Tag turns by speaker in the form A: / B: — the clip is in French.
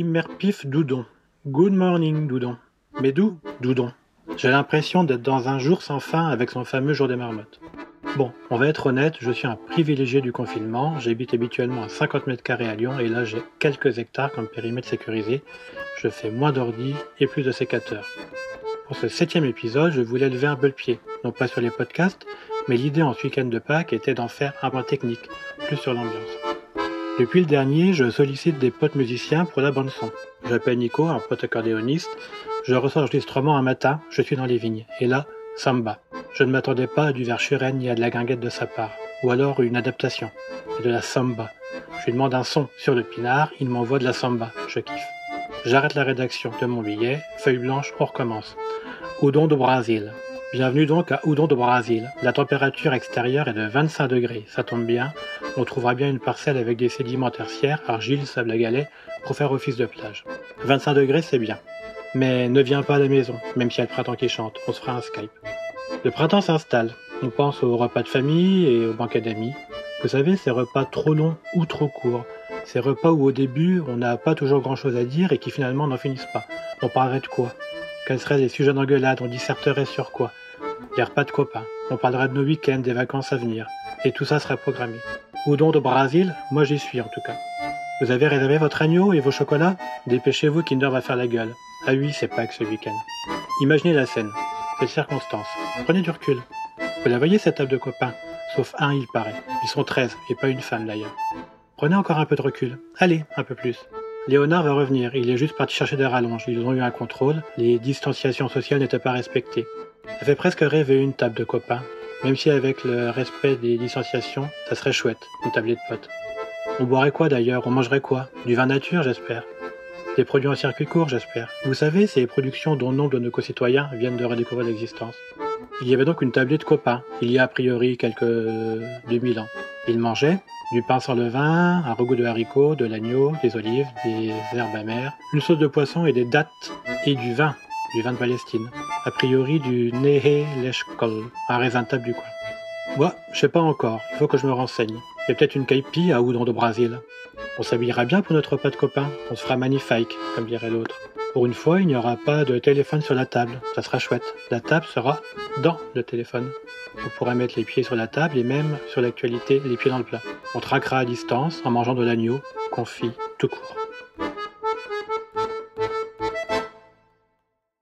A: Immerpif Doudon. Good morning, Doudon. Mais d'où, Doudon? J'ai l'impression d'être dans un jour sans fin avec son fameux jour des marmottes. Bon, on va être honnête, je suis un privilégié du confinement. J'habite habituellement à 50 mètres carrés à Lyon et là j'ai quelques hectares comme périmètre sécurisé. Je fais moins d'ordi et plus de sécateurs. Pour ce septième épisode, je voulais lever un peu le pied, non pas sur les podcasts, mais l'idée en ce week-end de Pâques était d'en faire un point technique, plus sur l'ambiance. Depuis le dernier, je sollicite des potes musiciens pour la bande son. J'appelle Nico, un pote accordéoniste. Je reçois l'enregistrement un matin, je suis dans les vignes. Et là, samba. Je ne m'attendais pas à du Verschuren ni à de la guinguette de sa part. Ou alors une adaptation. De la samba. Je lui demande un son sur le pinard, il m'envoie de la samba. Je kiffe. J'arrête la rédaction de mon billet, feuille blanche, on recommence. Oudon de Brésil. Bienvenue donc à Oudon de Brésil. La température extérieure est de 25 degrés, ça tombe bien. On trouvera bien une parcelle avec des sédiments tertiaires, argile, sable à galets, pour faire office de plage. 25 degrés, c'est bien. Mais ne viens pas à la maison, même s'il y a le printemps qui chante, on se fera un Skype. Le printemps s'installe. On pense aux repas de famille et aux banquets d'amis. Vous savez, ces repas trop longs ou trop courts. Ces repas où au début, on n'a pas toujours grand chose à dire et qui finalement n'en finissent pas. On parlerait de quoi? Quels seraient les sujets d'engueulade On disserterait sur quoi a pas de copains. On parlera de nos week-ends, des vacances à venir. Et tout ça sera programmé. Oudon de Brésil, moi j'y suis en tout cas. Vous avez réservé votre agneau et vos chocolats? Dépêchez-vous, Kinder va faire la gueule. Ah oui, c'est pas que ce week-end. Imaginez la scène, cette circonstance. Prenez du recul. Vous la voyez cette table de copains? Sauf un, il paraît. Ils sont 13, et pas une femme d'ailleurs. Prenez encore un peu de recul. Allez, un peu plus. Léonard va revenir, il est juste parti chercher des rallonges. Ils ont eu un contrôle, les distanciations sociales n'étaient pas respectées. Ça fait presque rêver une table de copains, même si avec le respect des licenciations, ça serait chouette, une tablée de potes. On boirait quoi d'ailleurs? On mangerait quoi? Du vin nature, j'espère. Des produits en circuit court, j'espère. Vous savez, ces productions dont nombre de nos concitoyens viennent de redécouvrir l'existence. Il y avait donc une tablée de copains, il y a a priori quelques 2000 ans. Ils mangeaient du pain sans levain, un regout de haricots, de l'agneau, des olives, des herbes amères, une sauce de poisson et des dattes et du vin du vin de Palestine, a priori du Nehe Leshkol, un raisin table du coin. Moi, je sais pas encore, il faut que je me renseigne. Il y a peut-être une caipi à Oudon de Brésil. On s'habillera bien pour notre repas de copains, on se fera magnifique, comme dirait l'autre. Pour une fois, il n'y aura pas de téléphone sur la table, ça sera chouette. La table sera dans le téléphone. On pourra mettre les pieds sur la table et même sur l'actualité, les pieds dans le plat. On traquera à distance en mangeant de l'agneau, confit, tout court.